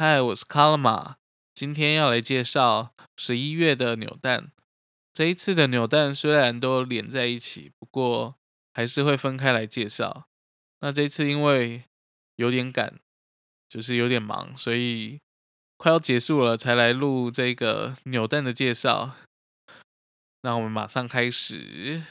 嗨，我是卡拉玛，今天要来介绍十一月的扭蛋。这一次的扭蛋虽然都连在一起，不过还是会分开来介绍。那这次因为有点赶，就是有点忙，所以快要结束了才来录这个扭蛋的介绍。那我们马上开始。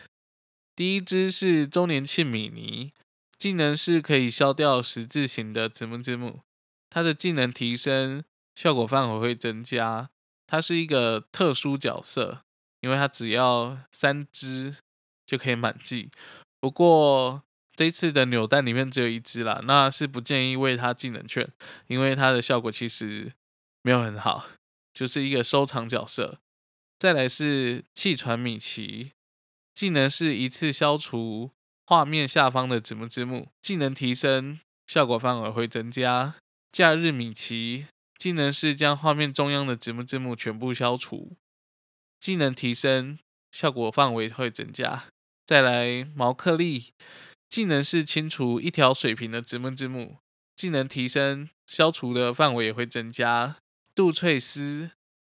第一只是周年庆米妮，技能是可以消掉十字形的字母字幕。它的技能提升效果范围会增加，它是一个特殊角色，因为它只要三只就可以满技。不过这次的扭蛋里面只有一只啦，那是不建议喂它技能券，因为它的效果其实没有很好，就是一个收藏角色。再来是气喘米奇，技能是一次消除画面下方的字幕字幕，技能提升效果范围会增加。假日米奇技能是将画面中央的字幕字幕全部消除，技能提升效果范围会增加。再来毛克利技能是清除一条水平的字幕字幕，技能提升消除的范围也会增加。杜翠丝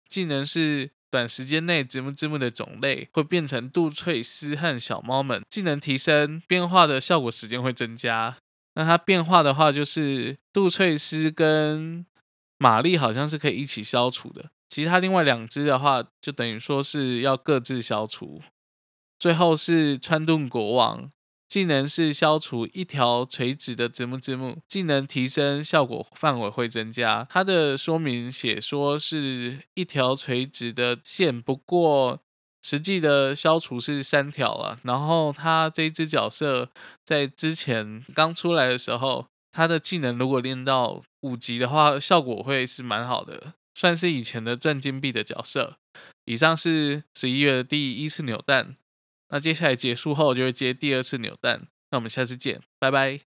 技能是短时间内字幕字幕的种类会变成杜翠丝和小猫们，技能提升变化的效果时间会增加。那它变化的话，就是杜翠丝跟玛丽好像是可以一起消除的，其他另外两只的话，就等于说是要各自消除。最后是川顿国王，技能是消除一条垂直的字幕字幕，技能提升效果范围会增加。它的说明写说是一条垂直的线，不过。实际的消除是三条了，然后他这一只角色在之前刚出来的时候，他的技能如果练到五级的话，效果会是蛮好的，算是以前的赚金币的角色。以上是十一月的第一次扭蛋，那接下来结束后就会接第二次扭蛋，那我们下次见，拜拜。